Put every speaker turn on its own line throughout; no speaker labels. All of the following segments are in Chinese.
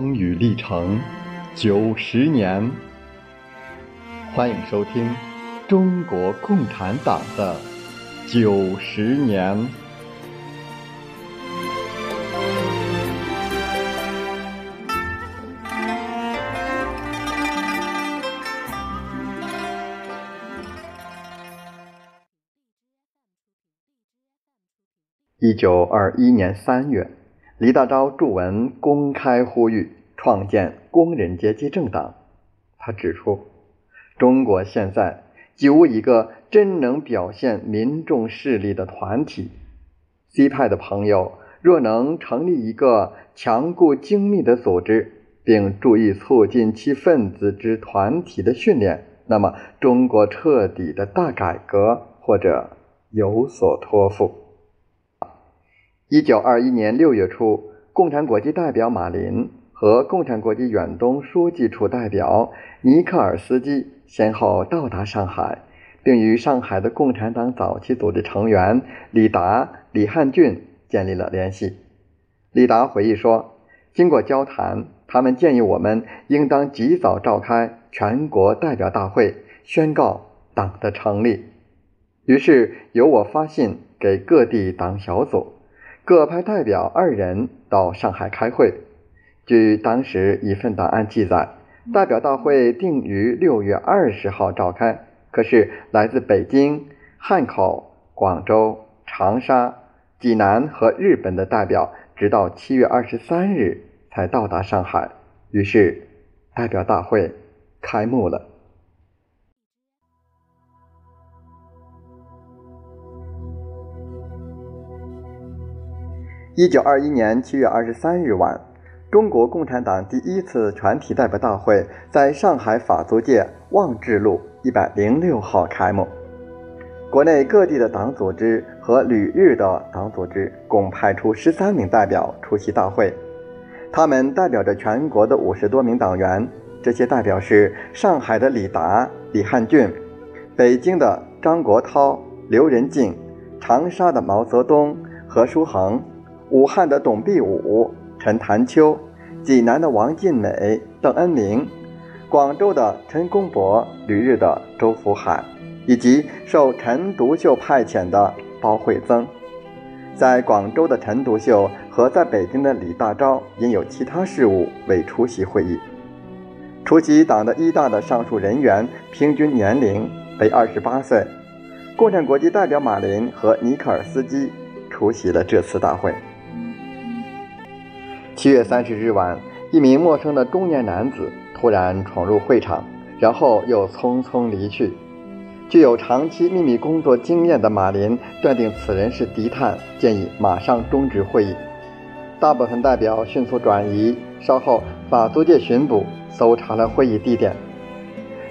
风雨历程九十年，欢迎收听中国共产党的九十年。一九二一年三月。李大钊著文公开呼吁创建工人阶级政党。他指出，中国现在几无一个真能表现民众势力的团体。西派的朋友若能成立一个强固精密的组织，并注意促进其分子之团体的训练，那么中国彻底的大改革或者有所托付。一九二一年六月初，共产国际代表马林和共产国际远东书记处代表尼克尔斯基先后到达上海，并与上海的共产党早期组织成员李达、李汉俊建立了联系。李达回忆说：“经过交谈，他们建议我们应当及早召开全国代表大会，宣告党的成立。于是由我发信给各地党小组。”各派代表二人到上海开会。据当时一份档案记载，代表大会定于六月二十号召开。可是，来自北京、汉口、广州、长沙、济南和日本的代表，直到七月二十三日才到达上海。于是，代表大会开幕了。一九二一年七月二十三日晚，中国共产党第一次全体代表大会在上海法租界望志路一百零六号开幕。国内各地的党组织和旅日的党组织共派出十三名代表出席大会，他们代表着全国的五十多名党员。这些代表是上海的李达、李汉俊，北京的张国焘、刘仁静，长沙的毛泽东、何叔衡。武汉的董必武、陈潭秋，济南的王尽美、邓恩铭，广州的陈公博，旅日的周福海，以及受陈独秀派遣的包惠增。在广州的陈独秀和在北京的李大钊因有其他事务未出席会议。出席党的一大的上述人员平均年龄为二十八岁。共产国际代表马林和尼克尔斯基出席了这次大会。七月三十日晚，一名陌生的中年男子突然闯入会场，然后又匆匆离去。具有长期秘密工作经验的马林断定此人是敌探，建议马上终止会议。大部分代表迅速转移。稍后，法租界巡捕搜查了会议地点。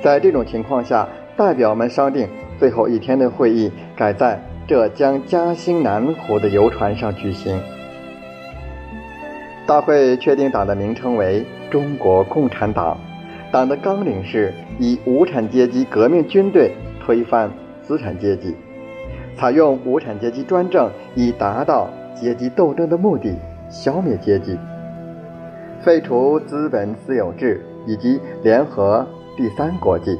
在这种情况下，代表们商定最后一天的会议改在浙江嘉兴南湖的游船上举行。大会确定党的名称为中国共产党，党的纲领是以无产阶级革命军队推翻资产阶级，采用无产阶级专政，以达到阶级斗争的目的，消灭阶级，废除资本私有制，以及联合第三国际。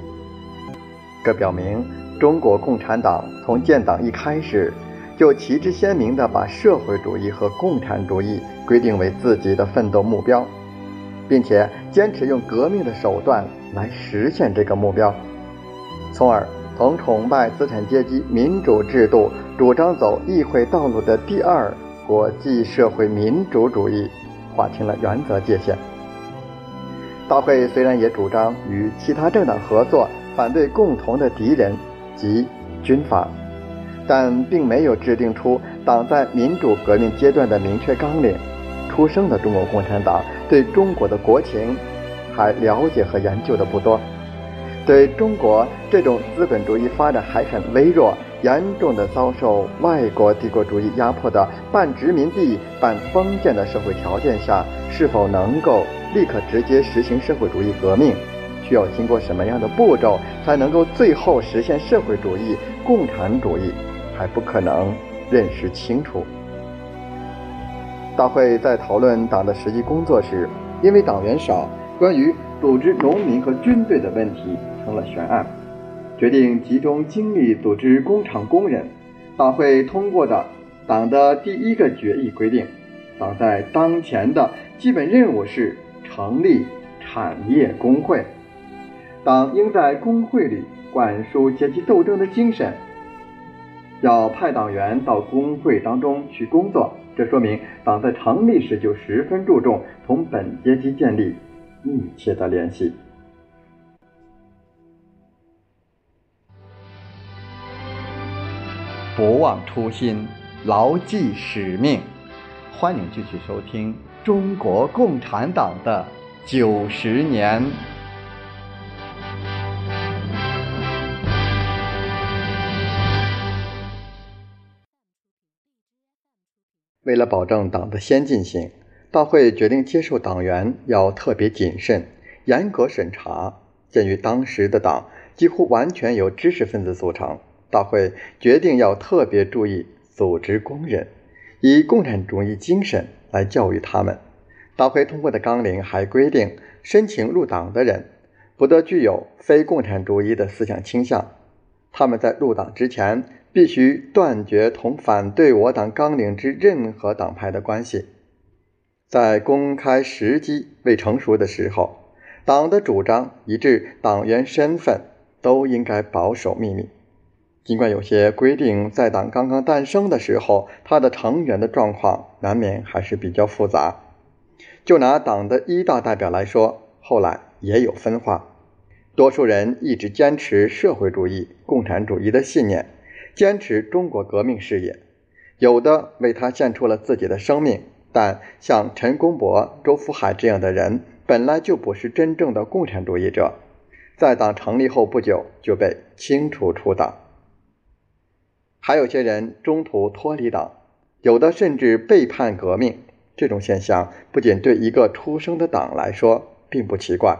这表明中国共产党从建党一开始。就旗帜鲜明地把社会主义和共产主义规定为自己的奋斗目标，并且坚持用革命的手段来实现这个目标，从而从崇拜资产阶级民主制度、主张走议会道路的第二国际社会民主主义划清了原则界限。大会虽然也主张与其他政党合作，反对共同的敌人及军阀。但并没有制定出党在民主革命阶段的明确纲领。出生的中国共产党对中国的国情还了解和研究的不多，对中国这种资本主义发展还很微弱、严重的遭受外国帝国主义压迫的半殖民地半封建的社会条件下，是否能够立刻直接实行社会主义革命，需要经过什么样的步骤才能够最后实现社会主义、共产主义？还不可能认识清楚。大会在讨论党的实际工作时，因为党员少，关于组织农民和军队的问题成了悬案，决定集中精力组织工厂工人。大会通过的党的第一个决议规定，党在当前的基本任务是成立产业工会，党应在工会里灌输阶级斗争的精神。要派党员到工会当中去工作，这说明党在成立时就十分注重同本阶级建立密切的联系。不忘初心，牢记使命。欢迎继续收听中国共产党的九十年。为了保证党的先进性，大会决定接受党员要特别谨慎、严格审查。鉴于当时的党几乎完全由知识分子组成，大会决定要特别注意组织工人，以共产主义精神来教育他们。大会通过的纲领还规定，申请入党的人不得具有非共产主义的思想倾向，他们在入党之前。必须断绝同反对我党纲领之任何党派的关系。在公开时机未成熟的时候，党的主张以致党员身份都应该保守秘密。尽管有些规定在党刚刚诞生的时候，它的成员的状况难免还是比较复杂。就拿党的一大代表来说，后来也有分化。多数人一直坚持社会主义、共产主义的信念。坚持中国革命事业，有的为他献出了自己的生命。但像陈公博、周福海这样的人，本来就不是真正的共产主义者，在党成立后不久就被清除出党。还有些人中途脱离党，有的甚至背叛革命。这种现象不仅对一个出生的党来说并不奇怪，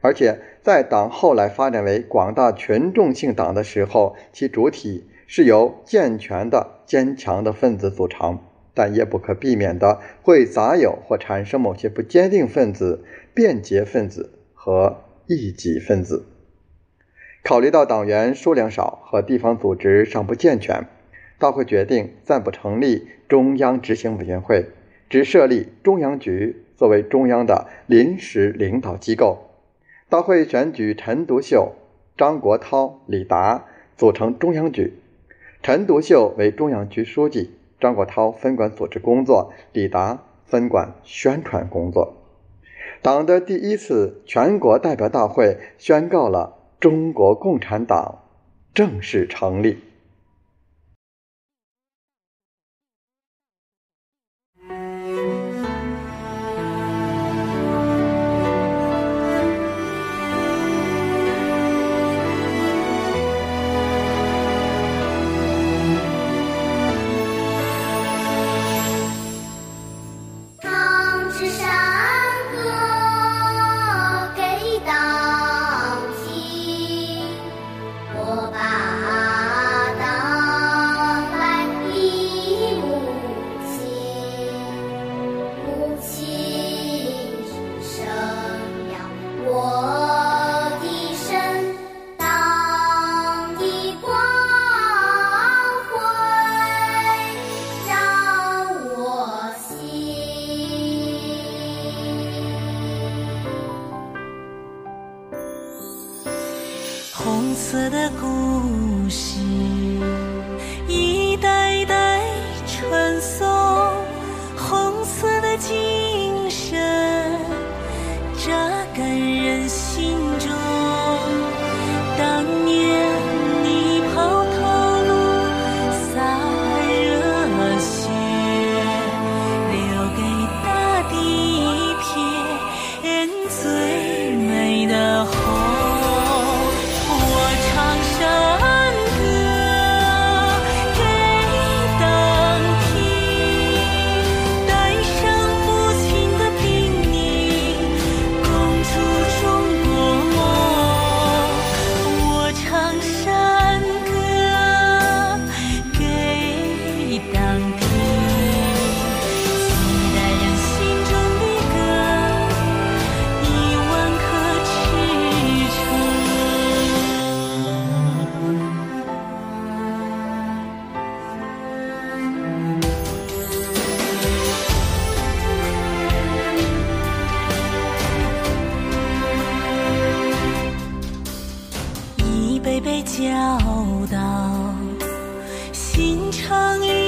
而且在党后来发展为广大群众性党的时候，其主体。是由健全的、坚强的分子组成，但也不可避免的会杂有或产生某些不坚定分子、便捷分子和异己分子。考虑到党员数量少和地方组织尚不健全，大会决定暂不成立中央执行委员会，只设立中央局作为中央的临时领导机构。大会选举陈独秀、张国焘、李达组成中央局。陈独秀为中央局书记，张国焘分管组织工作，李达分管宣传工作。党的第一次全国代表大会宣告了中国共产党正式成立。
会被教导，心诚意。